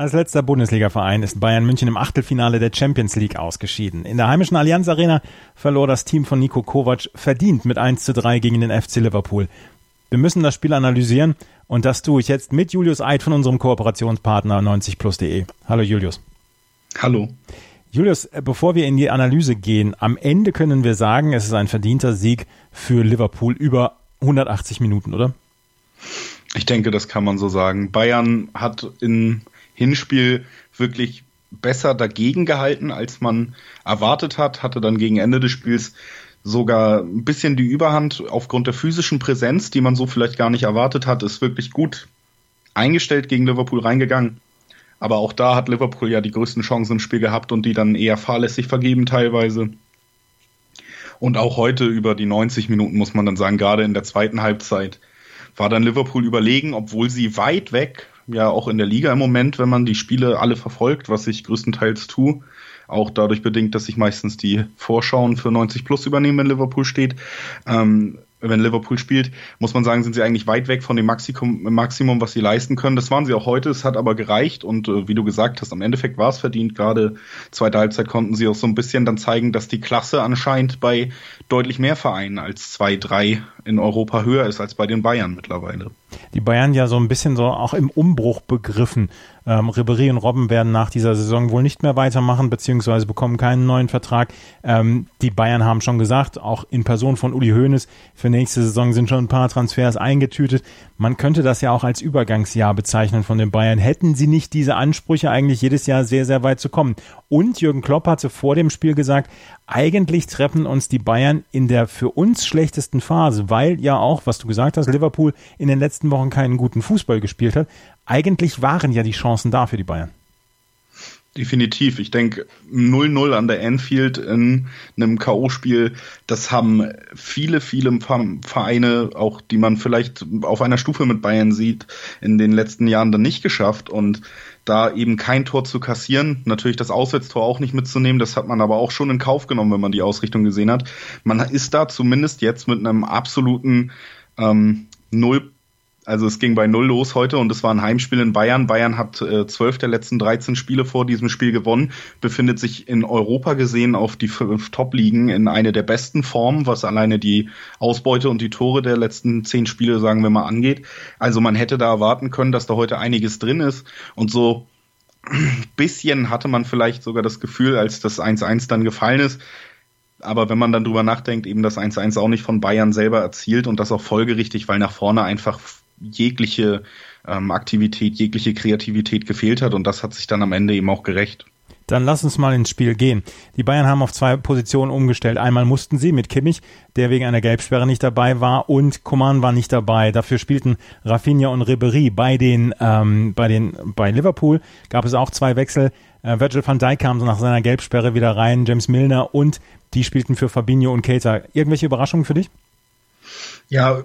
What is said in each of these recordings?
Als letzter Bundesligaverein ist Bayern München im Achtelfinale der Champions League ausgeschieden. In der heimischen Allianz Arena verlor das Team von Nico Kovac verdient mit 1 zu 3 gegen den FC Liverpool. Wir müssen das Spiel analysieren und das tue ich jetzt mit Julius Eid von unserem Kooperationspartner 90plus.de. Hallo Julius. Hallo. Julius, bevor wir in die Analyse gehen, am Ende können wir sagen, es ist ein verdienter Sieg für Liverpool über 180 Minuten, oder? Ich denke, das kann man so sagen. Bayern hat in Hinspiel wirklich besser dagegen gehalten, als man erwartet hat, hatte dann gegen Ende des Spiels sogar ein bisschen die Überhand aufgrund der physischen Präsenz, die man so vielleicht gar nicht erwartet hat, ist wirklich gut eingestellt gegen Liverpool reingegangen. Aber auch da hat Liverpool ja die größten Chancen im Spiel gehabt und die dann eher fahrlässig vergeben teilweise. Und auch heute über die 90 Minuten muss man dann sagen, gerade in der zweiten Halbzeit war dann Liverpool überlegen, obwohl sie weit weg ja auch in der Liga im Moment, wenn man die Spiele alle verfolgt, was ich größtenteils tue. Auch dadurch bedingt, dass ich meistens die Vorschauen für 90 plus übernehme, wenn Liverpool steht. Ähm, wenn Liverpool spielt, muss man sagen, sind sie eigentlich weit weg von dem Maximum, Maximum, was sie leisten können. Das waren sie auch heute, es hat aber gereicht und äh, wie du gesagt hast, am Endeffekt war es verdient. Gerade zweite Halbzeit konnten sie auch so ein bisschen dann zeigen, dass die Klasse anscheinend bei deutlich mehr Vereinen als zwei, drei in Europa höher ist als bei den Bayern mittlerweile. Die Bayern ja so ein bisschen so auch im Umbruch begriffen. Ähm, Ribéry und Robben werden nach dieser Saison wohl nicht mehr weitermachen, beziehungsweise bekommen keinen neuen Vertrag. Ähm, die Bayern haben schon gesagt, auch in Person von Uli Hoeneß, für nächste Saison sind schon ein paar Transfers eingetütet. Man könnte das ja auch als Übergangsjahr bezeichnen von den Bayern. Hätten sie nicht diese Ansprüche, eigentlich jedes Jahr sehr, sehr weit zu kommen. Und Jürgen Klopp hatte vor dem Spiel gesagt, eigentlich treffen uns die Bayern in der für uns schlechtesten Phase, weil ja auch, was du gesagt hast, Liverpool in den letzten Wochen keinen guten Fußball gespielt hat. Eigentlich waren ja die Chancen da für die Bayern. Definitiv. Ich denke, 0-0 an der Anfield in einem K.O.-Spiel, das haben viele, viele Vereine, auch die man vielleicht auf einer Stufe mit Bayern sieht, in den letzten Jahren dann nicht geschafft. Und da eben kein Tor zu kassieren, natürlich das Auswärtstor auch nicht mitzunehmen, das hat man aber auch schon in Kauf genommen, wenn man die Ausrichtung gesehen hat. Man ist da zumindest jetzt mit einem absoluten ähm, Null also es ging bei null los heute und es war ein Heimspiel in Bayern. Bayern hat äh, zwölf der letzten 13 Spiele vor diesem Spiel gewonnen, befindet sich in Europa gesehen auf die fünf Top-Ligen in eine der besten Formen, was alleine die Ausbeute und die Tore der letzten zehn Spiele, sagen wir mal, angeht. Also man hätte da erwarten können, dass da heute einiges drin ist und so ein bisschen hatte man vielleicht sogar das Gefühl, als das 1-1 dann gefallen ist, aber wenn man dann drüber nachdenkt, eben das 1-1 auch nicht von Bayern selber erzielt und das auch folgerichtig, weil nach vorne einfach jegliche ähm, Aktivität, jegliche Kreativität gefehlt hat und das hat sich dann am Ende eben auch gerecht. Dann lass uns mal ins Spiel gehen. Die Bayern haben auf zwei Positionen umgestellt. Einmal mussten sie mit Kimmich, der wegen einer Gelbsperre nicht dabei war, und Coman war nicht dabei. Dafür spielten Rafinha und Ribery. Bei den, ähm, bei den, bei Liverpool gab es auch zwei Wechsel. Äh, Virgil van Dijk kam nach seiner Gelbsperre wieder rein, James Milner und die spielten für Fabinho und Keita. Irgendwelche Überraschungen für dich? Ja,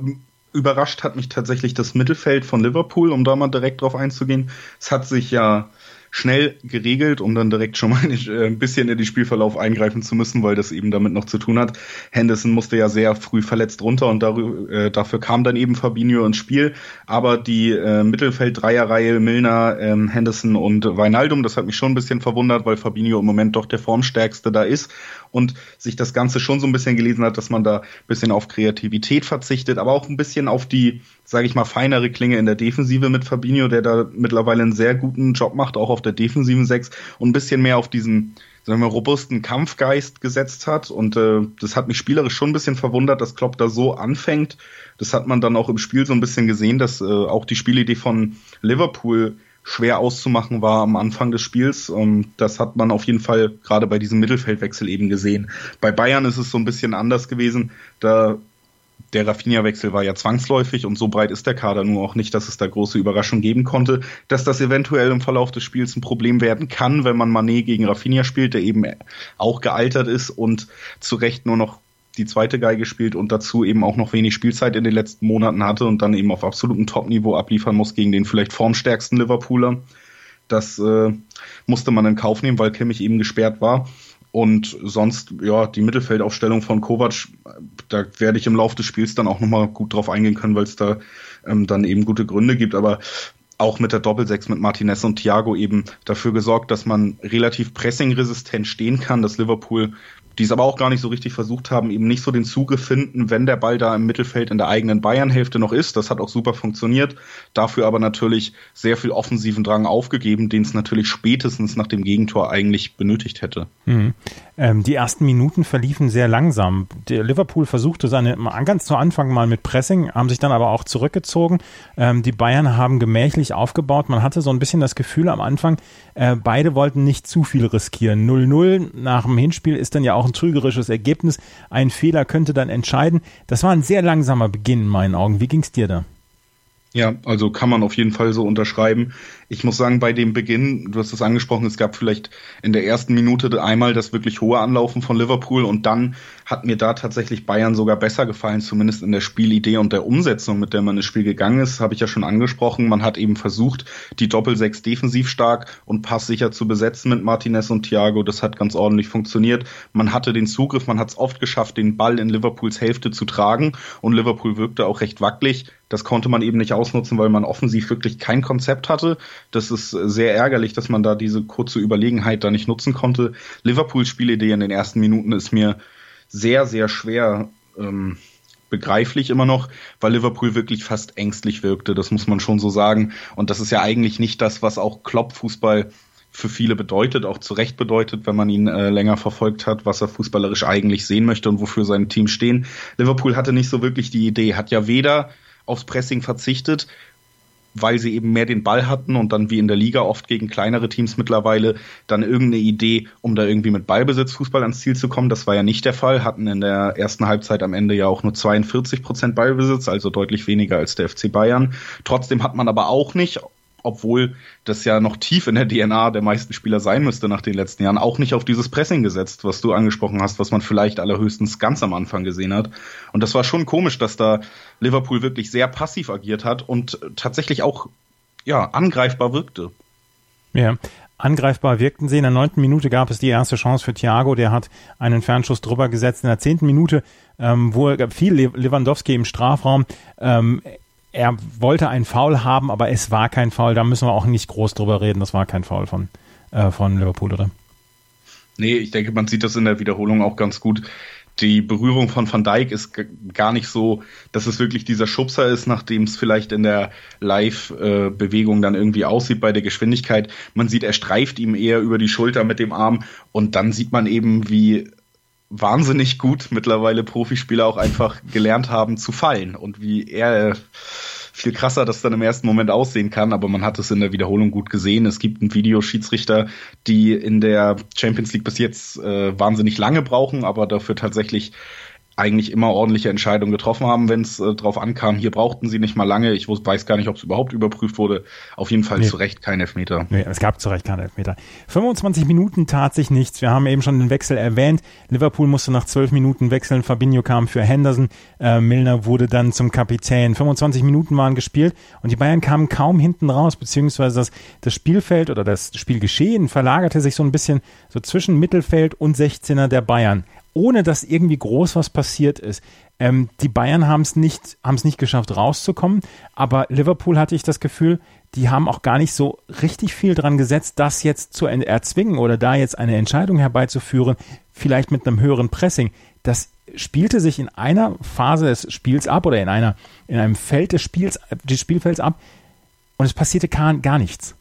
überrascht hat mich tatsächlich das Mittelfeld von Liverpool, um da mal direkt drauf einzugehen. Es hat sich ja schnell geregelt, um dann direkt schon mal äh, ein bisschen in den Spielverlauf eingreifen zu müssen, weil das eben damit noch zu tun hat. Henderson musste ja sehr früh verletzt runter und äh, dafür kam dann eben Fabinho ins Spiel. Aber die äh, Mittelfeld-Dreierreihe Milner, ähm, Henderson und Weinaldum, das hat mich schon ein bisschen verwundert, weil Fabinho im Moment doch der formstärkste da ist und sich das Ganze schon so ein bisschen gelesen hat, dass man da ein bisschen auf Kreativität verzichtet, aber auch ein bisschen auf die, sage ich mal, feinere Klinge in der Defensive mit Fabinho, der da mittlerweile einen sehr guten Job macht, auch auf der defensiven Sechs und ein bisschen mehr auf diesen sagen wir, robusten Kampfgeist gesetzt hat. Und äh, das hat mich spielerisch schon ein bisschen verwundert, dass Klopp da so anfängt. Das hat man dann auch im Spiel so ein bisschen gesehen, dass äh, auch die Spielidee von Liverpool schwer auszumachen war am Anfang des Spiels. Und das hat man auf jeden Fall gerade bei diesem Mittelfeldwechsel eben gesehen. Bei Bayern ist es so ein bisschen anders gewesen. Da der Rafinha-Wechsel war ja zwangsläufig und so breit ist der Kader nur auch nicht, dass es da große Überraschung geben konnte, dass das eventuell im Verlauf des Spiels ein Problem werden kann, wenn man Manet gegen Rafinha spielt, der eben auch gealtert ist und zu Recht nur noch die zweite Geige spielt und dazu eben auch noch wenig Spielzeit in den letzten Monaten hatte und dann eben auf absolutem Top-Niveau abliefern muss gegen den vielleicht formstärksten Liverpooler. Das äh, musste man in Kauf nehmen, weil Kimmich eben gesperrt war. Und sonst, ja, die Mittelfeldaufstellung von Kovac, da werde ich im Laufe des Spiels dann auch nochmal gut drauf eingehen können, weil es da ähm, dann eben gute Gründe gibt. Aber auch mit der Doppelsechs mit Martinez und Thiago eben dafür gesorgt, dass man relativ pressingresistent stehen kann, dass Liverpool die es aber auch gar nicht so richtig versucht haben, eben nicht so den Zugriff finden, wenn der Ball da im Mittelfeld in der eigenen Bayern-Hälfte noch ist. Das hat auch super funktioniert. Dafür aber natürlich sehr viel offensiven Drang aufgegeben, den es natürlich spätestens nach dem Gegentor eigentlich benötigt hätte. Mhm. Ähm, die ersten Minuten verliefen sehr langsam. Der Liverpool versuchte seine ganz zu Anfang mal mit Pressing, haben sich dann aber auch zurückgezogen. Ähm, die Bayern haben gemächlich aufgebaut. Man hatte so ein bisschen das Gefühl am Anfang, äh, beide wollten nicht zu viel riskieren. 0-0 nach dem Hinspiel ist dann ja auch ein trügerisches Ergebnis. Ein Fehler könnte dann entscheiden. Das war ein sehr langsamer Beginn in meinen Augen. Wie ging es dir da? Ja, also kann man auf jeden Fall so unterschreiben. Ich muss sagen, bei dem Beginn, du hast es angesprochen, es gab vielleicht in der ersten Minute einmal das wirklich hohe Anlaufen von Liverpool und dann hat mir da tatsächlich Bayern sogar besser gefallen, zumindest in der Spielidee und der Umsetzung, mit der man ins Spiel gegangen ist, habe ich ja schon angesprochen. Man hat eben versucht, die Doppelsechs defensiv stark und passsicher zu besetzen mit Martinez und Thiago. Das hat ganz ordentlich funktioniert. Man hatte den Zugriff, man hat es oft geschafft, den Ball in Liverpools Hälfte zu tragen und Liverpool wirkte auch recht wackelig. Das konnte man eben nicht ausnutzen, weil man offensiv wirklich kein Konzept hatte. Das ist sehr ärgerlich, dass man da diese kurze Überlegenheit da nicht nutzen konnte. Liverpools Spielidee in den ersten Minuten ist mir sehr, sehr schwer ähm, begreiflich immer noch, weil Liverpool wirklich fast ängstlich wirkte. Das muss man schon so sagen. Und das ist ja eigentlich nicht das, was auch Klopp-Fußball für viele bedeutet, auch zu Recht bedeutet, wenn man ihn äh, länger verfolgt hat, was er fußballerisch eigentlich sehen möchte und wofür sein Team stehen. Liverpool hatte nicht so wirklich die Idee, hat ja weder aufs Pressing verzichtet, weil sie eben mehr den Ball hatten und dann wie in der Liga oft gegen kleinere Teams mittlerweile dann irgendeine Idee, um da irgendwie mit Ballbesitz Fußball ans Ziel zu kommen. Das war ja nicht der Fall, hatten in der ersten Halbzeit am Ende ja auch nur 42 Prozent Ballbesitz, also deutlich weniger als der FC Bayern. Trotzdem hat man aber auch nicht, obwohl das ja noch tief in der DNA der meisten Spieler sein müsste nach den letzten Jahren, auch nicht auf dieses Pressing gesetzt, was du angesprochen hast, was man vielleicht allerhöchstens ganz am Anfang gesehen hat. Und das war schon komisch, dass da Liverpool wirklich sehr passiv agiert hat und tatsächlich auch ja, angreifbar wirkte. Ja, angreifbar wirkten sie. In der neunten Minute gab es die erste Chance für Thiago, der hat einen Fernschuss drüber gesetzt. In der zehnten Minute, ähm, wo er viel Lewandowski im Strafraum, ähm, er wollte einen Foul haben, aber es war kein Foul. Da müssen wir auch nicht groß drüber reden. Das war kein Foul von, äh, von Liverpool, oder? Nee, ich denke, man sieht das in der Wiederholung auch ganz gut. Die Berührung von Van Dijk ist gar nicht so, dass es wirklich dieser Schubser ist, nachdem es vielleicht in der Live-Bewegung dann irgendwie aussieht bei der Geschwindigkeit. Man sieht, er streift ihm eher über die Schulter mit dem Arm und dann sieht man eben, wie wahnsinnig gut mittlerweile Profispieler auch einfach gelernt haben zu fallen und wie er viel krasser das dann im ersten Moment aussehen kann, aber man hat es in der Wiederholung gut gesehen. Es gibt einen Videoschiedsrichter, die in der Champions League bis jetzt äh, wahnsinnig lange brauchen, aber dafür tatsächlich eigentlich immer ordentliche Entscheidungen getroffen haben, wenn es äh, drauf ankam. Hier brauchten sie nicht mal lange. Ich weiß gar nicht, ob es überhaupt überprüft wurde. Auf jeden Fall nee. zu Recht kein Elfmeter. Nee, es gab zu Recht keinen Elfmeter. 25 Minuten tat sich nichts. Wir haben eben schon den Wechsel erwähnt. Liverpool musste nach 12 Minuten wechseln. Fabinho kam für Henderson. Äh, Milner wurde dann zum Kapitän. 25 Minuten waren gespielt und die Bayern kamen kaum hinten raus, beziehungsweise das, das Spielfeld oder das Spielgeschehen verlagerte sich so ein bisschen so zwischen Mittelfeld und 16er der Bayern ohne dass irgendwie groß was passiert ist. Ähm, die Bayern haben es nicht, haben es nicht geschafft, rauszukommen, aber Liverpool hatte ich das Gefühl, die haben auch gar nicht so richtig viel dran gesetzt, das jetzt zu erzwingen oder da jetzt eine Entscheidung herbeizuführen, vielleicht mit einem höheren Pressing. Das spielte sich in einer Phase des Spiels ab oder in einer, in einem Feld des Spiels, des Spielfelds ab und es passierte gar, gar nichts.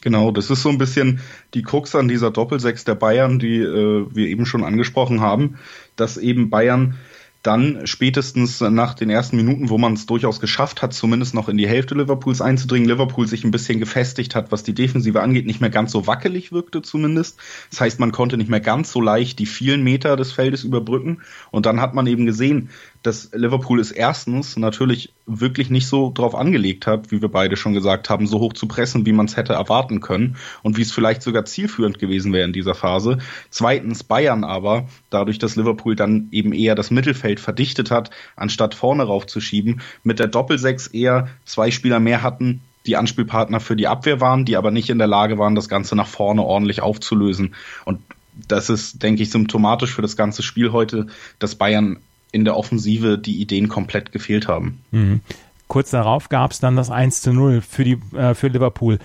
Genau, das ist so ein bisschen die Krux an dieser Doppelsechs der Bayern, die äh, wir eben schon angesprochen haben, dass eben Bayern dann spätestens nach den ersten Minuten, wo man es durchaus geschafft hat, zumindest noch in die Hälfte Liverpools einzudringen, Liverpool sich ein bisschen gefestigt hat, was die Defensive angeht, nicht mehr ganz so wackelig wirkte zumindest. Das heißt, man konnte nicht mehr ganz so leicht die vielen Meter des Feldes überbrücken. Und dann hat man eben gesehen, dass Liverpool es erstens natürlich wirklich nicht so drauf angelegt hat, wie wir beide schon gesagt haben, so hoch zu pressen, wie man es hätte erwarten können und wie es vielleicht sogar zielführend gewesen wäre in dieser Phase. Zweitens Bayern aber, dadurch, dass Liverpool dann eben eher das Mittelfeld verdichtet hat, anstatt vorne raufzuschieben, mit der Doppelsechs eher zwei Spieler mehr hatten, die Anspielpartner für die Abwehr waren, die aber nicht in der Lage waren, das Ganze nach vorne ordentlich aufzulösen. Und das ist, denke ich, symptomatisch für das ganze Spiel heute, dass Bayern in der Offensive die Ideen komplett gefehlt haben. Mhm. Kurz darauf gab es dann das 1 zu 0 für, die, äh, für Liverpool.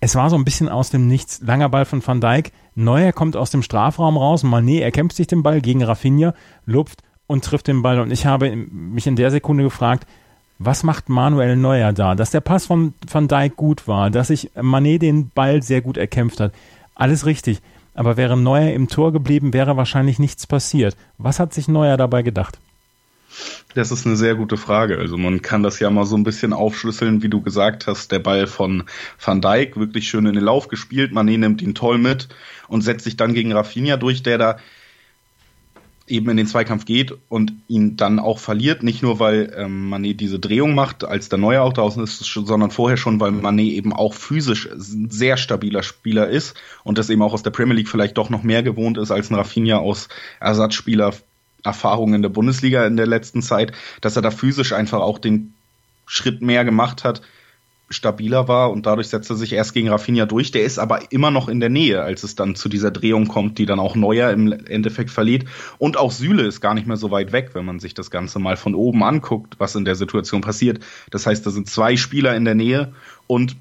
Es war so ein bisschen aus dem Nichts. Langer Ball von Van Dijk. Neuer kommt aus dem Strafraum raus. Mané erkämpft sich den Ball gegen Rafinha, lupft und trifft den Ball. Und ich habe mich in der Sekunde gefragt, was macht Manuel Neuer da? Dass der Pass von Van Dijk gut war, dass sich Mané den Ball sehr gut erkämpft hat. Alles richtig. Aber wäre Neuer im Tor geblieben, wäre wahrscheinlich nichts passiert. Was hat sich Neuer dabei gedacht? Das ist eine sehr gute Frage. Also man kann das ja mal so ein bisschen aufschlüsseln, wie du gesagt hast. Der Ball von Van Dijk wirklich schön in den Lauf gespielt. Mané nimmt ihn toll mit und setzt sich dann gegen Rafinha durch, der da eben in den Zweikampf geht und ihn dann auch verliert. Nicht nur, weil ähm, Mané diese Drehung macht, als der Neue auch draußen ist, sondern vorher schon, weil Mané eben auch physisch ein sehr stabiler Spieler ist und das eben auch aus der Premier League vielleicht doch noch mehr gewohnt ist als ein Rafinha aus Ersatzspieler Erfahrungen in der Bundesliga in der letzten Zeit, dass er da physisch einfach auch den Schritt mehr gemacht hat stabiler war und dadurch setzt er sich erst gegen Rafinha durch. Der ist aber immer noch in der Nähe, als es dann zu dieser Drehung kommt, die dann auch Neuer im Endeffekt verliert. Und auch Süle ist gar nicht mehr so weit weg, wenn man sich das Ganze mal von oben anguckt, was in der Situation passiert. Das heißt, da sind zwei Spieler in der Nähe und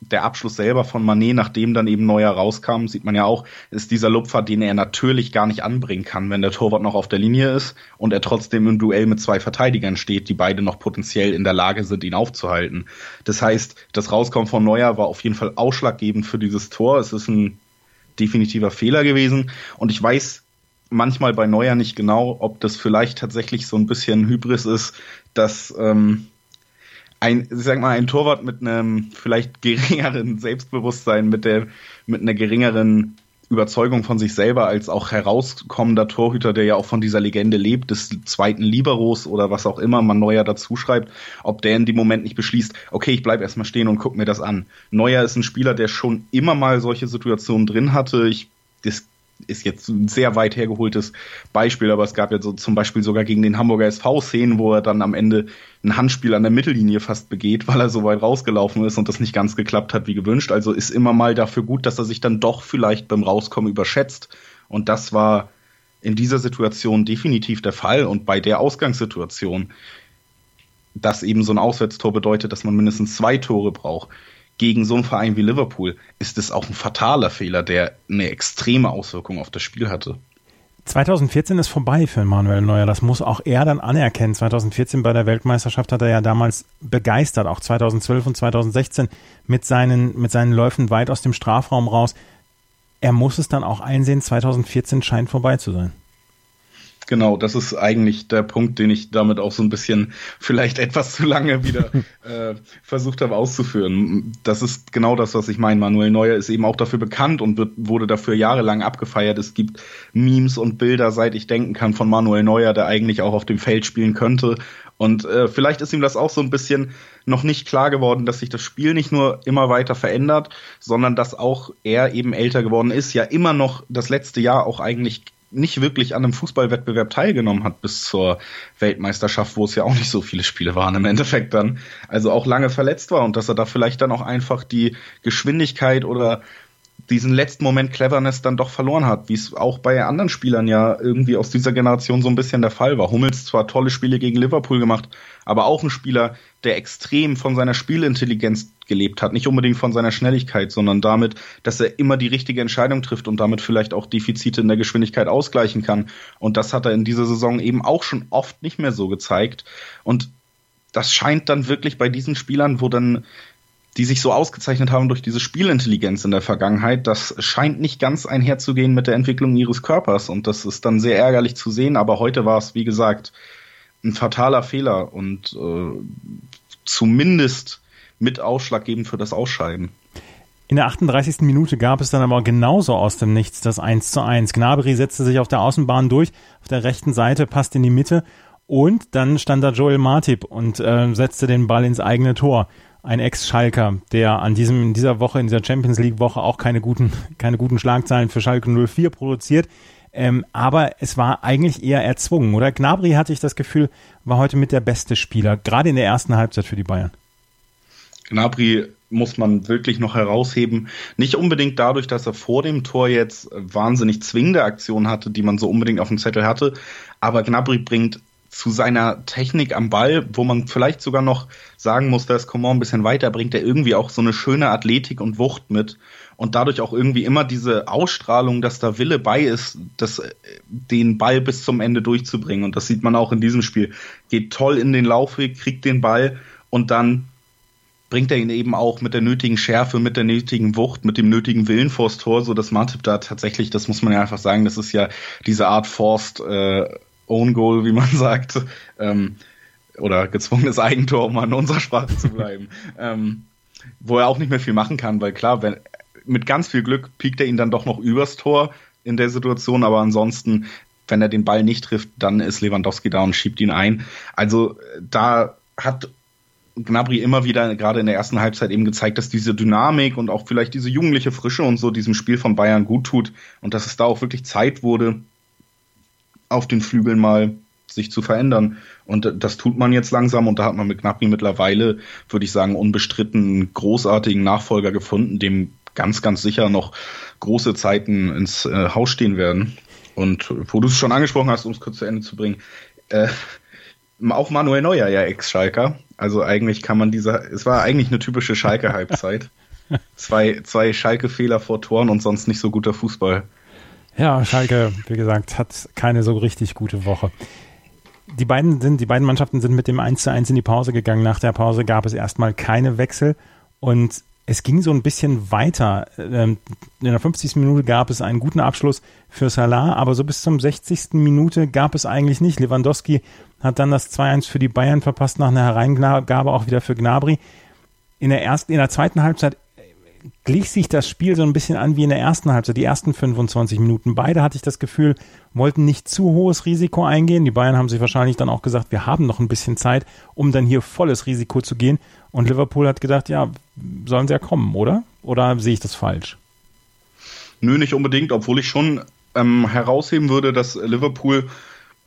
der Abschluss selber von Manet, nachdem dann eben neuer rauskam, sieht man ja auch, ist dieser Lupfer, den er natürlich gar nicht anbringen kann, wenn der Torwart noch auf der Linie ist und er trotzdem im Duell mit zwei Verteidigern steht, die beide noch potenziell in der Lage sind, ihn aufzuhalten. Das heißt, das Rauskommen von Neuer war auf jeden Fall ausschlaggebend für dieses Tor. Es ist ein definitiver Fehler gewesen und ich weiß manchmal bei Neuer nicht genau, ob das vielleicht tatsächlich so ein bisschen Hybris ist, dass ähm, ein, sag mal, ein Torwart mit einem vielleicht geringeren Selbstbewusstsein, mit der, mit einer geringeren Überzeugung von sich selber als auch herauskommender Torhüter, der ja auch von dieser Legende lebt, des zweiten Liberos oder was auch immer man Neuer dazu schreibt, ob der in dem Moment nicht beschließt, okay, ich bleib erstmal stehen und guck mir das an. Neuer ist ein Spieler, der schon immer mal solche Situationen drin hatte. Ich, das ist jetzt ein sehr weit hergeholtes Beispiel, aber es gab ja so zum Beispiel sogar gegen den Hamburger SV Szenen, wo er dann am Ende ein Handspiel an der Mittellinie fast begeht, weil er so weit rausgelaufen ist und das nicht ganz geklappt hat wie gewünscht. Also ist immer mal dafür gut, dass er sich dann doch vielleicht beim Rauskommen überschätzt. Und das war in dieser Situation definitiv der Fall. Und bei der Ausgangssituation, dass eben so ein Auswärtstor bedeutet, dass man mindestens zwei Tore braucht, gegen so einen Verein wie Liverpool ist es auch ein fataler Fehler, der eine extreme Auswirkung auf das Spiel hatte. 2014 ist vorbei für Manuel Neuer. Das muss auch er dann anerkennen. 2014 bei der Weltmeisterschaft hat er ja damals begeistert, auch 2012 und 2016 mit seinen, mit seinen Läufen weit aus dem Strafraum raus. Er muss es dann auch einsehen, 2014 scheint vorbei zu sein. Genau, das ist eigentlich der Punkt, den ich damit auch so ein bisschen vielleicht etwas zu lange wieder äh, versucht habe auszuführen. Das ist genau das, was ich meine. Manuel Neuer ist eben auch dafür bekannt und wird, wurde dafür jahrelang abgefeiert. Es gibt Memes und Bilder, seit ich denken kann, von Manuel Neuer, der eigentlich auch auf dem Feld spielen könnte. Und äh, vielleicht ist ihm das auch so ein bisschen noch nicht klar geworden, dass sich das Spiel nicht nur immer weiter verändert, sondern dass auch er eben älter geworden ist, ja immer noch das letzte Jahr auch eigentlich nicht wirklich an einem Fußballwettbewerb teilgenommen hat bis zur Weltmeisterschaft, wo es ja auch nicht so viele Spiele waren im Endeffekt dann. Also auch lange verletzt war und dass er da vielleicht dann auch einfach die Geschwindigkeit oder diesen letzten Moment Cleverness dann doch verloren hat, wie es auch bei anderen Spielern ja irgendwie aus dieser Generation so ein bisschen der Fall war. Hummels zwar tolle Spiele gegen Liverpool gemacht, aber auch ein Spieler, der extrem von seiner Spielintelligenz gelebt hat, nicht unbedingt von seiner Schnelligkeit, sondern damit, dass er immer die richtige Entscheidung trifft und damit vielleicht auch Defizite in der Geschwindigkeit ausgleichen kann. Und das hat er in dieser Saison eben auch schon oft nicht mehr so gezeigt. Und das scheint dann wirklich bei diesen Spielern, wo dann die sich so ausgezeichnet haben durch diese Spielintelligenz in der Vergangenheit, das scheint nicht ganz einherzugehen mit der Entwicklung ihres Körpers und das ist dann sehr ärgerlich zu sehen, aber heute war es, wie gesagt, ein fataler Fehler und äh, zumindest mit ausschlaggebend für das Ausscheiden. In der 38. Minute gab es dann aber genauso aus dem Nichts das 1 zu 1. Gnabry setzte sich auf der Außenbahn durch, auf der rechten Seite, passt in die Mitte Und dann stand da Joel Martip und äh, setzte den Ball ins eigene Tor. Ein Ex-Schalker, der an diesem, in dieser Woche, in dieser Champions League-Woche auch keine guten, keine guten Schlagzeilen für Schalke 04 produziert. Ähm, aber es war eigentlich eher erzwungen, oder? Gnabry hatte ich das Gefühl, war heute mit der beste Spieler, gerade in der ersten Halbzeit für die Bayern. Gnabry muss man wirklich noch herausheben. Nicht unbedingt dadurch, dass er vor dem Tor jetzt wahnsinnig zwingende Aktionen hatte, die man so unbedingt auf dem Zettel hatte. Aber Gnabry bringt zu seiner Technik am Ball, wo man vielleicht sogar noch sagen muss, dass Coman ein bisschen weiter bringt, er irgendwie auch so eine schöne Athletik und Wucht mit und dadurch auch irgendwie immer diese Ausstrahlung, dass da Wille bei ist, das, den Ball bis zum Ende durchzubringen. Und das sieht man auch in diesem Spiel. Geht toll in den Laufweg, kriegt den Ball und dann bringt er ihn eben auch mit der nötigen Schärfe, mit der nötigen Wucht, mit dem nötigen Willen vors Tor, so dass Martip da tatsächlich, das muss man ja einfach sagen, das ist ja diese Art Forced äh, Own Goal, wie man sagt, ähm, oder gezwungenes Eigentor, um an unserer Sprache zu bleiben, ähm, wo er auch nicht mehr viel machen kann, weil klar, wenn mit ganz viel Glück piekt er ihn dann doch noch übers Tor in der Situation, aber ansonsten, wenn er den Ball nicht trifft, dann ist Lewandowski da und schiebt ihn ein. Also da hat Gnabry immer wieder gerade in der ersten Halbzeit eben gezeigt, dass diese Dynamik und auch vielleicht diese jugendliche Frische und so diesem Spiel von Bayern gut tut und dass es da auch wirklich Zeit wurde, auf den Flügeln mal sich zu verändern. Und das tut man jetzt langsam und da hat man mit Gnabry mittlerweile, würde ich sagen, unbestritten einen großartigen Nachfolger gefunden, dem ganz, ganz sicher noch große Zeiten ins äh, Haus stehen werden. Und wo du es schon angesprochen hast, um es kurz zu Ende zu bringen, äh, auch Manuel Neuer ja Ex-Schalker. Also eigentlich kann man dieser, es war eigentlich eine typische Schalke-Halbzeit. zwei, zwei Schalke-Fehler vor Toren und sonst nicht so guter Fußball. Ja, Schalke, wie gesagt, hat keine so richtig gute Woche. Die beiden sind, die beiden Mannschaften sind mit dem 1 zu 1 in die Pause gegangen. Nach der Pause gab es erstmal keine Wechsel und es ging so ein bisschen weiter. Ähm, in der 50. Minute gab es einen guten Abschluss für Salah, aber so bis zum 60. Minute gab es eigentlich nicht. Lewandowski hat dann das 2-1 für die Bayern verpasst nach einer Hereingabe auch wieder für Gnabry. In der ersten, in der zweiten Halbzeit glich sich das Spiel so ein bisschen an wie in der ersten Halbzeit, die ersten 25 Minuten. Beide hatte ich das Gefühl, wollten nicht zu hohes Risiko eingehen. Die Bayern haben sich wahrscheinlich dann auch gesagt, wir haben noch ein bisschen Zeit, um dann hier volles Risiko zu gehen. Und Liverpool hat gedacht, ja, sollen sie ja kommen, oder? Oder sehe ich das falsch? Nö, nicht unbedingt, obwohl ich schon ähm, herausheben würde, dass Liverpool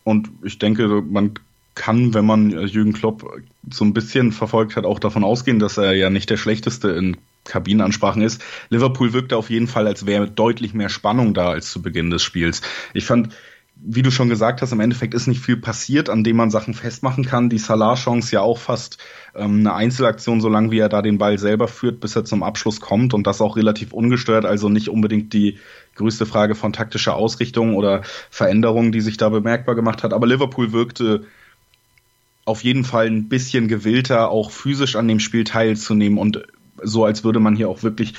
und ich denke, man kann, wenn man Jürgen Klopp so ein bisschen verfolgt hat, auch davon ausgehen, dass er ja nicht der schlechteste in Kabinenansprachen ist. Liverpool wirkte auf jeden Fall, als wäre deutlich mehr Spannung da als zu Beginn des Spiels. Ich fand, wie du schon gesagt hast, im Endeffekt ist nicht viel passiert, an dem man Sachen festmachen kann. Die Salah-Chance ja auch fast ähm, eine Einzelaktion, solange wie er da den Ball selber führt, bis er zum Abschluss kommt und das auch relativ ungestört, also nicht unbedingt die größte Frage von taktischer Ausrichtung oder Veränderung, die sich da bemerkbar gemacht hat. Aber Liverpool wirkte auf jeden Fall ein bisschen gewillter, auch physisch an dem Spiel teilzunehmen und so, als würde man hier auch wirklich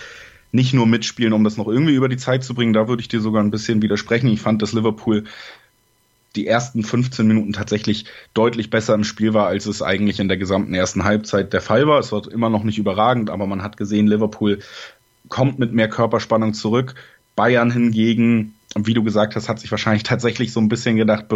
nicht nur mitspielen, um das noch irgendwie über die Zeit zu bringen. Da würde ich dir sogar ein bisschen widersprechen. Ich fand, dass Liverpool die ersten 15 Minuten tatsächlich deutlich besser im Spiel war, als es eigentlich in der gesamten ersten Halbzeit der Fall war. Es war immer noch nicht überragend, aber man hat gesehen, Liverpool kommt mit mehr Körperspannung zurück. Bayern hingegen, wie du gesagt hast, hat sich wahrscheinlich tatsächlich so ein bisschen gedacht,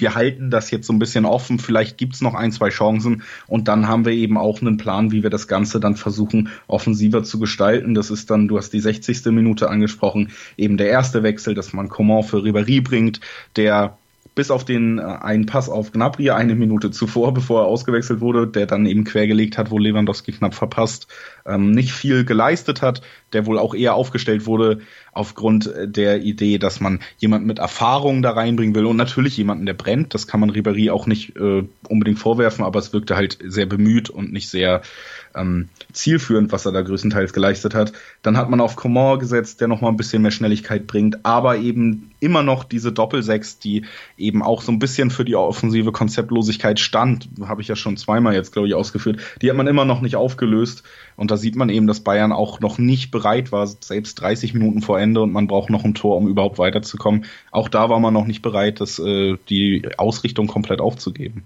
wir halten das jetzt so ein bisschen offen, vielleicht gibt's noch ein, zwei Chancen und dann haben wir eben auch einen Plan, wie wir das Ganze dann versuchen, offensiver zu gestalten. Das ist dann, du hast die 60. Minute angesprochen, eben der erste Wechsel, dass man Coman für Ribéry bringt, der bis auf den äh, einen Pass auf Gnabry eine Minute zuvor, bevor er ausgewechselt wurde, der dann eben quergelegt hat, wo Lewandowski knapp verpasst, ähm, nicht viel geleistet hat, der wohl auch eher aufgestellt wurde aufgrund der Idee, dass man jemanden mit Erfahrung da reinbringen will und natürlich jemanden, der brennt. Das kann man Ribéry auch nicht äh, unbedingt vorwerfen, aber es wirkte halt sehr bemüht und nicht sehr ähm, zielführend, was er da größtenteils geleistet hat. Dann hat man auf Coman gesetzt, der nochmal ein bisschen mehr Schnelligkeit bringt, aber eben immer noch diese Doppelsechs, die eben auch so ein bisschen für die offensive Konzeptlosigkeit stand, habe ich ja schon zweimal jetzt, glaube ich, ausgeführt. Die hat man immer noch nicht aufgelöst. Und da sieht man eben, dass Bayern auch noch nicht bereit war, selbst 30 Minuten vor Ende und man braucht noch ein Tor, um überhaupt weiterzukommen. Auch da war man noch nicht bereit, das, äh, die Ausrichtung komplett aufzugeben.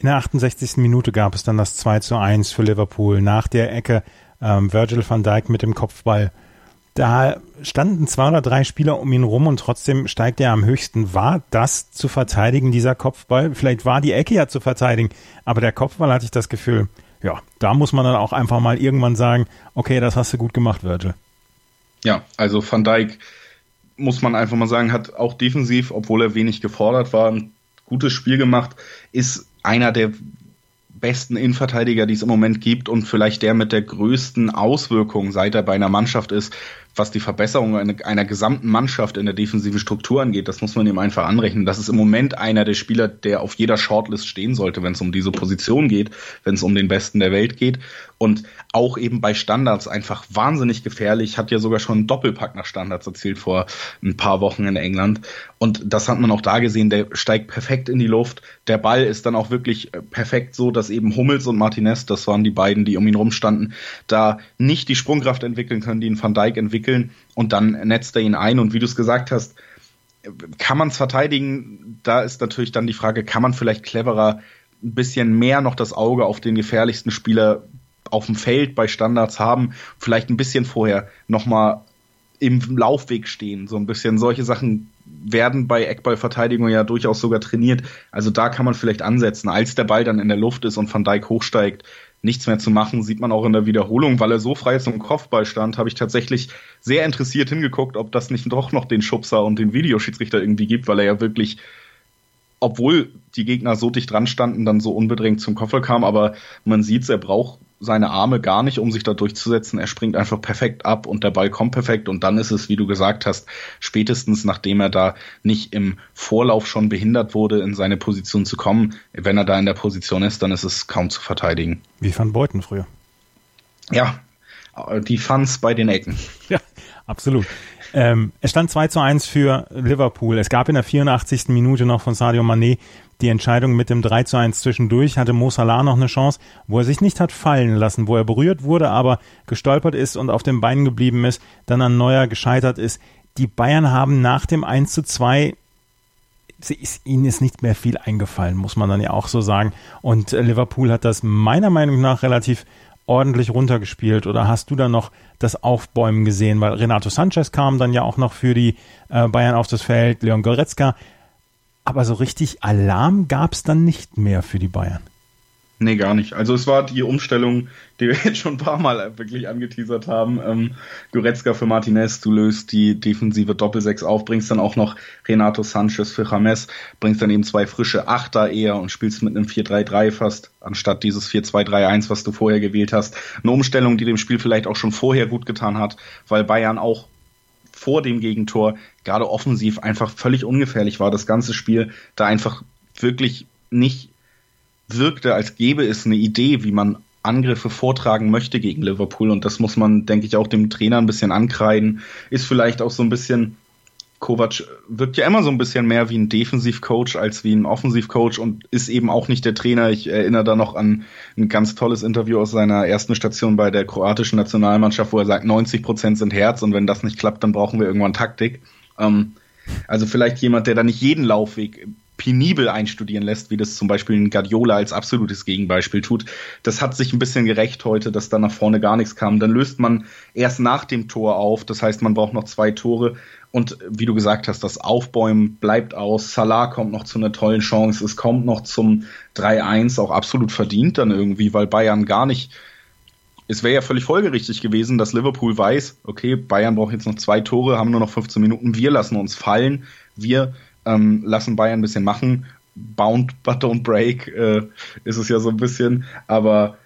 In der 68. Minute gab es dann das 2 zu 1 für Liverpool nach der Ecke. Ähm, Virgil van Dijk mit dem Kopfball. Da standen zwei oder drei Spieler um ihn rum und trotzdem steigt er am höchsten. War das zu verteidigen, dieser Kopfball? Vielleicht war die Ecke ja zu verteidigen, aber der Kopfball hatte ich das Gefühl, ja, da muss man dann auch einfach mal irgendwann sagen, okay, das hast du gut gemacht, Virgil. Ja, also Van Dijk muss man einfach mal sagen, hat auch defensiv, obwohl er wenig gefordert war, ein gutes Spiel gemacht, ist einer der besten Innenverteidiger, die es im Moment gibt und vielleicht der mit der größten Auswirkung, seit er bei einer Mannschaft ist, was die Verbesserung einer, einer, gesamten Mannschaft in der defensiven Struktur angeht, das muss man ihm einfach anrechnen. Das ist im Moment einer der Spieler, der auf jeder Shortlist stehen sollte, wenn es um diese Position geht, wenn es um den Besten der Welt geht. Und auch eben bei Standards einfach wahnsinnig gefährlich, hat ja sogar schon einen Doppelpack nach Standards erzielt vor ein paar Wochen in England. Und das hat man auch da gesehen, der steigt perfekt in die Luft. Der Ball ist dann auch wirklich äh, perfekt so, dass eben Hummels und Martinez, das waren die beiden, die um ihn rumstanden, da nicht die Sprungkraft entwickeln können, die ihn Van Dijk entwickeln. Und dann netzt er ihn ein. Und wie du es gesagt hast, kann man es verteidigen? Da ist natürlich dann die Frage, kann man vielleicht cleverer ein bisschen mehr noch das Auge auf den gefährlichsten Spieler auf dem Feld bei Standards haben, vielleicht ein bisschen vorher nochmal im Laufweg stehen. So ein bisschen solche Sachen werden bei Eckballverteidigung ja durchaus sogar trainiert. Also da kann man vielleicht ansetzen. Als der Ball dann in der Luft ist und Van Dijk hochsteigt, nichts mehr zu machen, sieht man auch in der Wiederholung, weil er so frei zum Kopfball stand, habe ich tatsächlich sehr interessiert hingeguckt, ob das nicht doch noch den Schubser und den Videoschiedsrichter irgendwie gibt, weil er ja wirklich obwohl die Gegner so dicht dran standen, dann so unbedrängt zum Koffer kam, aber man sieht, er braucht seine Arme gar nicht, um sich da durchzusetzen. Er springt einfach perfekt ab und der Ball kommt perfekt und dann ist es, wie du gesagt hast, spätestens nachdem er da nicht im Vorlauf schon behindert wurde, in seine Position zu kommen. Wenn er da in der Position ist, dann ist es kaum zu verteidigen. Wie fand Beuten früher? Ja, die Fans bei den Ecken. Ja, absolut. Ähm, es stand 2 zu 1 für Liverpool. Es gab in der 84. Minute noch von Sadio Mané die Entscheidung mit dem 3 zu 1 zwischendurch. Hatte Mo Salah noch eine Chance, wo er sich nicht hat fallen lassen, wo er berührt wurde, aber gestolpert ist und auf den Beinen geblieben ist, dann an Neuer gescheitert ist. Die Bayern haben nach dem 1 zu 2 ist, ihnen ist nicht mehr viel eingefallen, muss man dann ja auch so sagen. Und Liverpool hat das meiner Meinung nach relativ ordentlich runtergespielt oder hast du da noch das Aufbäumen gesehen? Weil Renato Sanchez kam dann ja auch noch für die äh, Bayern auf das Feld, Leon Goretzka. Aber so richtig Alarm gab es dann nicht mehr für die Bayern. Nee, gar nicht. Also es war die Umstellung, die wir jetzt schon ein paar Mal wirklich angeteasert haben. Ähm, Goretzka für Martinez, du löst die defensive Doppelsechs auf, bringst dann auch noch Renato Sanchez für James, bringst dann eben zwei frische Achter eher und spielst mit einem 4-3-3 fast, anstatt dieses 4-2-3-1, was du vorher gewählt hast. Eine Umstellung, die dem Spiel vielleicht auch schon vorher gut getan hat, weil Bayern auch vor dem Gegentor gerade offensiv einfach völlig ungefährlich war, das ganze Spiel da einfach wirklich nicht wirkte, als gäbe es eine Idee, wie man Angriffe vortragen möchte gegen Liverpool. Und das muss man, denke ich, auch dem Trainer ein bisschen ankreiden. Ist vielleicht auch so ein bisschen, Kovac wirkt ja immer so ein bisschen mehr wie ein Defensivcoach als wie ein Offensivcoach und ist eben auch nicht der Trainer. Ich erinnere da noch an ein ganz tolles Interview aus seiner ersten Station bei der kroatischen Nationalmannschaft, wo er sagt, 90 Prozent sind Herz und wenn das nicht klappt, dann brauchen wir irgendwann Taktik. Ähm, also vielleicht jemand, der da nicht jeden Laufweg penibel einstudieren lässt, wie das zum Beispiel ein Guardiola als absolutes Gegenbeispiel tut. Das hat sich ein bisschen gerecht heute, dass da nach vorne gar nichts kam. Dann löst man erst nach dem Tor auf. Das heißt, man braucht noch zwei Tore. Und wie du gesagt hast, das Aufbäumen bleibt aus. Salah kommt noch zu einer tollen Chance. Es kommt noch zum 3-1, auch absolut verdient dann irgendwie, weil Bayern gar nicht es wäre ja völlig folgerichtig gewesen, dass Liverpool weiß, okay, Bayern braucht jetzt noch zwei Tore, haben nur noch 15 Minuten, wir lassen uns fallen, wir ähm, lassen Bayern ein bisschen machen. Bound but don't break äh, ist es ja so ein bisschen, aber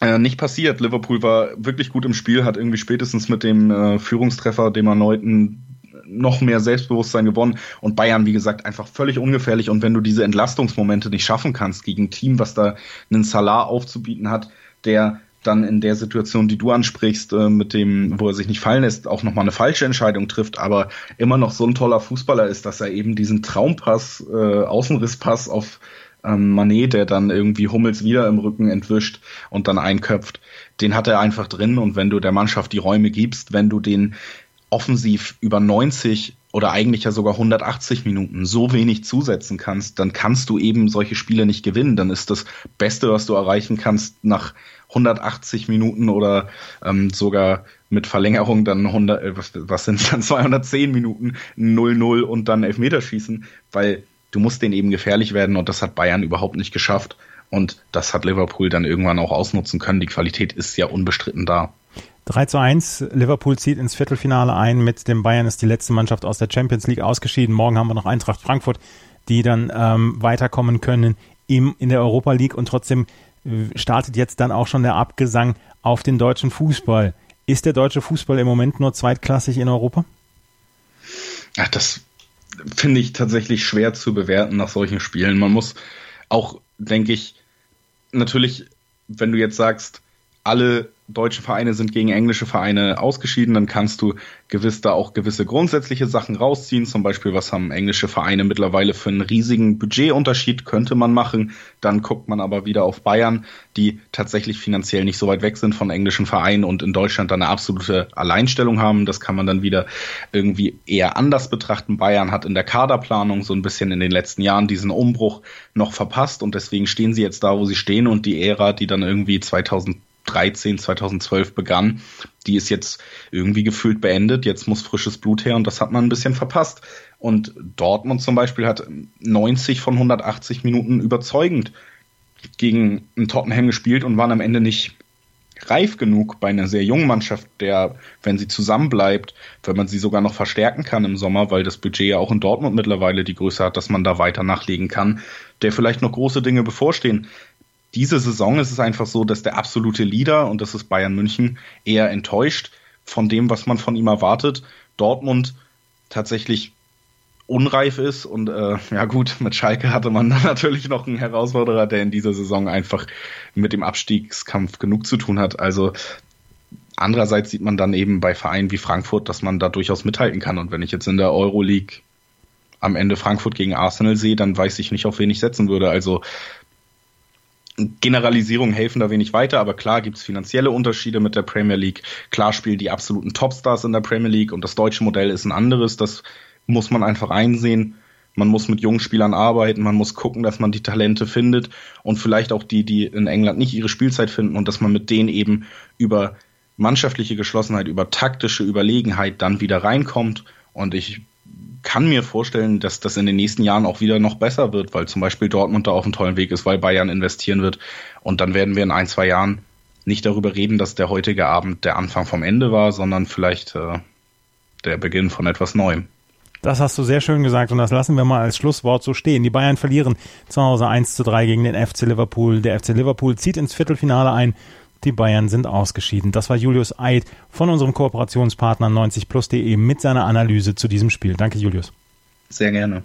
äh, nicht passiert. Liverpool war wirklich gut im Spiel, hat irgendwie spätestens mit dem äh, Führungstreffer, dem erneuten, noch mehr Selbstbewusstsein gewonnen und Bayern, wie gesagt, einfach völlig ungefährlich. Und wenn du diese Entlastungsmomente nicht schaffen kannst gegen ein Team, was da einen Salah aufzubieten hat, der dann in der Situation, die du ansprichst, äh, mit dem, wo er sich nicht fallen lässt, auch nochmal eine falsche Entscheidung trifft, aber immer noch so ein toller Fußballer ist, dass er eben diesen Traumpass, äh, Außenrisspass auf ähm, Manet, der dann irgendwie Hummels wieder im Rücken entwischt und dann einköpft, den hat er einfach drin und wenn du der Mannschaft die Räume gibst, wenn du den offensiv über 90 oder eigentlich ja sogar 180 Minuten so wenig zusetzen kannst, dann kannst du eben solche Spiele nicht gewinnen. Dann ist das Beste, was du erreichen kannst, nach 180 Minuten oder ähm, sogar mit Verlängerung dann 100, äh, was, was sind dann 210 Minuten 0-0 und dann Elfmeterschießen, weil du musst den eben gefährlich werden und das hat Bayern überhaupt nicht geschafft. Und das hat Liverpool dann irgendwann auch ausnutzen können. Die Qualität ist ja unbestritten da. 3 zu 1, Liverpool zieht ins Viertelfinale ein. Mit dem Bayern ist die letzte Mannschaft aus der Champions League ausgeschieden. Morgen haben wir noch Eintracht Frankfurt, die dann ähm, weiterkommen können im, in der Europa League. Und trotzdem startet jetzt dann auch schon der Abgesang auf den deutschen Fußball. Ist der deutsche Fußball im Moment nur zweitklassig in Europa? Ach, das finde ich tatsächlich schwer zu bewerten nach solchen Spielen. Man muss auch, denke ich, natürlich, wenn du jetzt sagst, alle deutsche Vereine sind gegen englische Vereine ausgeschieden, dann kannst du gewiss da auch gewisse grundsätzliche Sachen rausziehen. Zum Beispiel, was haben englische Vereine mittlerweile für einen riesigen Budgetunterschied, könnte man machen. Dann guckt man aber wieder auf Bayern, die tatsächlich finanziell nicht so weit weg sind von englischen Vereinen und in Deutschland dann eine absolute Alleinstellung haben. Das kann man dann wieder irgendwie eher anders betrachten. Bayern hat in der Kaderplanung so ein bisschen in den letzten Jahren diesen Umbruch noch verpasst und deswegen stehen sie jetzt da, wo sie stehen und die Ära, die dann irgendwie 2000 2013, 2012 begann, die ist jetzt irgendwie gefühlt beendet. Jetzt muss frisches Blut her und das hat man ein bisschen verpasst. Und Dortmund zum Beispiel hat 90 von 180 Minuten überzeugend gegen Tottenham gespielt und waren am Ende nicht reif genug bei einer sehr jungen Mannschaft, der, wenn sie zusammenbleibt, wenn man sie sogar noch verstärken kann im Sommer, weil das Budget ja auch in Dortmund mittlerweile die Größe hat, dass man da weiter nachlegen kann, der vielleicht noch große Dinge bevorstehen diese Saison ist es einfach so, dass der absolute Leader, und das ist Bayern München, eher enttäuscht von dem, was man von ihm erwartet. Dortmund tatsächlich unreif ist und äh, ja gut, mit Schalke hatte man dann natürlich noch einen Herausforderer, der in dieser Saison einfach mit dem Abstiegskampf genug zu tun hat. Also andererseits sieht man dann eben bei Vereinen wie Frankfurt, dass man da durchaus mithalten kann. Und wenn ich jetzt in der Euroleague am Ende Frankfurt gegen Arsenal sehe, dann weiß ich nicht, auf wen ich setzen würde. Also Generalisierungen helfen da wenig weiter, aber klar gibt es finanzielle Unterschiede mit der Premier League. Klar spielen die absoluten Topstars in der Premier League und das deutsche Modell ist ein anderes. Das muss man einfach einsehen. Man muss mit jungen Spielern arbeiten, man muss gucken, dass man die Talente findet und vielleicht auch die, die in England nicht ihre Spielzeit finden und dass man mit denen eben über mannschaftliche Geschlossenheit, über taktische Überlegenheit dann wieder reinkommt. Und ich kann mir vorstellen, dass das in den nächsten Jahren auch wieder noch besser wird, weil zum Beispiel Dortmund da auf einem tollen Weg ist, weil Bayern investieren wird. Und dann werden wir in ein, zwei Jahren nicht darüber reden, dass der heutige Abend der Anfang vom Ende war, sondern vielleicht äh, der Beginn von etwas Neuem. Das hast du sehr schön gesagt und das lassen wir mal als Schlusswort so stehen. Die Bayern verlieren zu Hause 1 zu 3 gegen den FC Liverpool. Der FC Liverpool zieht ins Viertelfinale ein die Bayern sind ausgeschieden. Das war Julius Eid von unserem Kooperationspartner 90plus.de mit seiner Analyse zu diesem Spiel. Danke, Julius. Sehr gerne.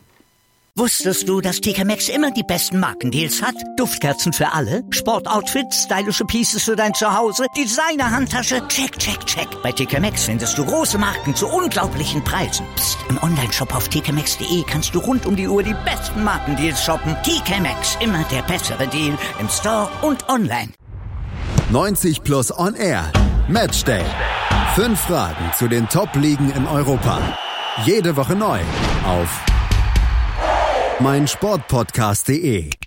Wusstest du, dass TK Maxx immer die besten Markendeals hat? Duftkerzen für alle, Sportoutfits, stylische Pieces für dein Zuhause, Designer-Handtasche, check, check, check. Bei TK Maxx findest du große Marken zu unglaublichen Preisen. Psst. im Onlineshop auf tkmaxx.de kannst du rund um die Uhr die besten Markendeals shoppen. TK Maxx, immer der bessere Deal im Store und online. 90 Plus On Air. Matchday. Fünf Fragen zu den Top-Ligen in Europa. Jede Woche neu auf meinsportpodcast.de.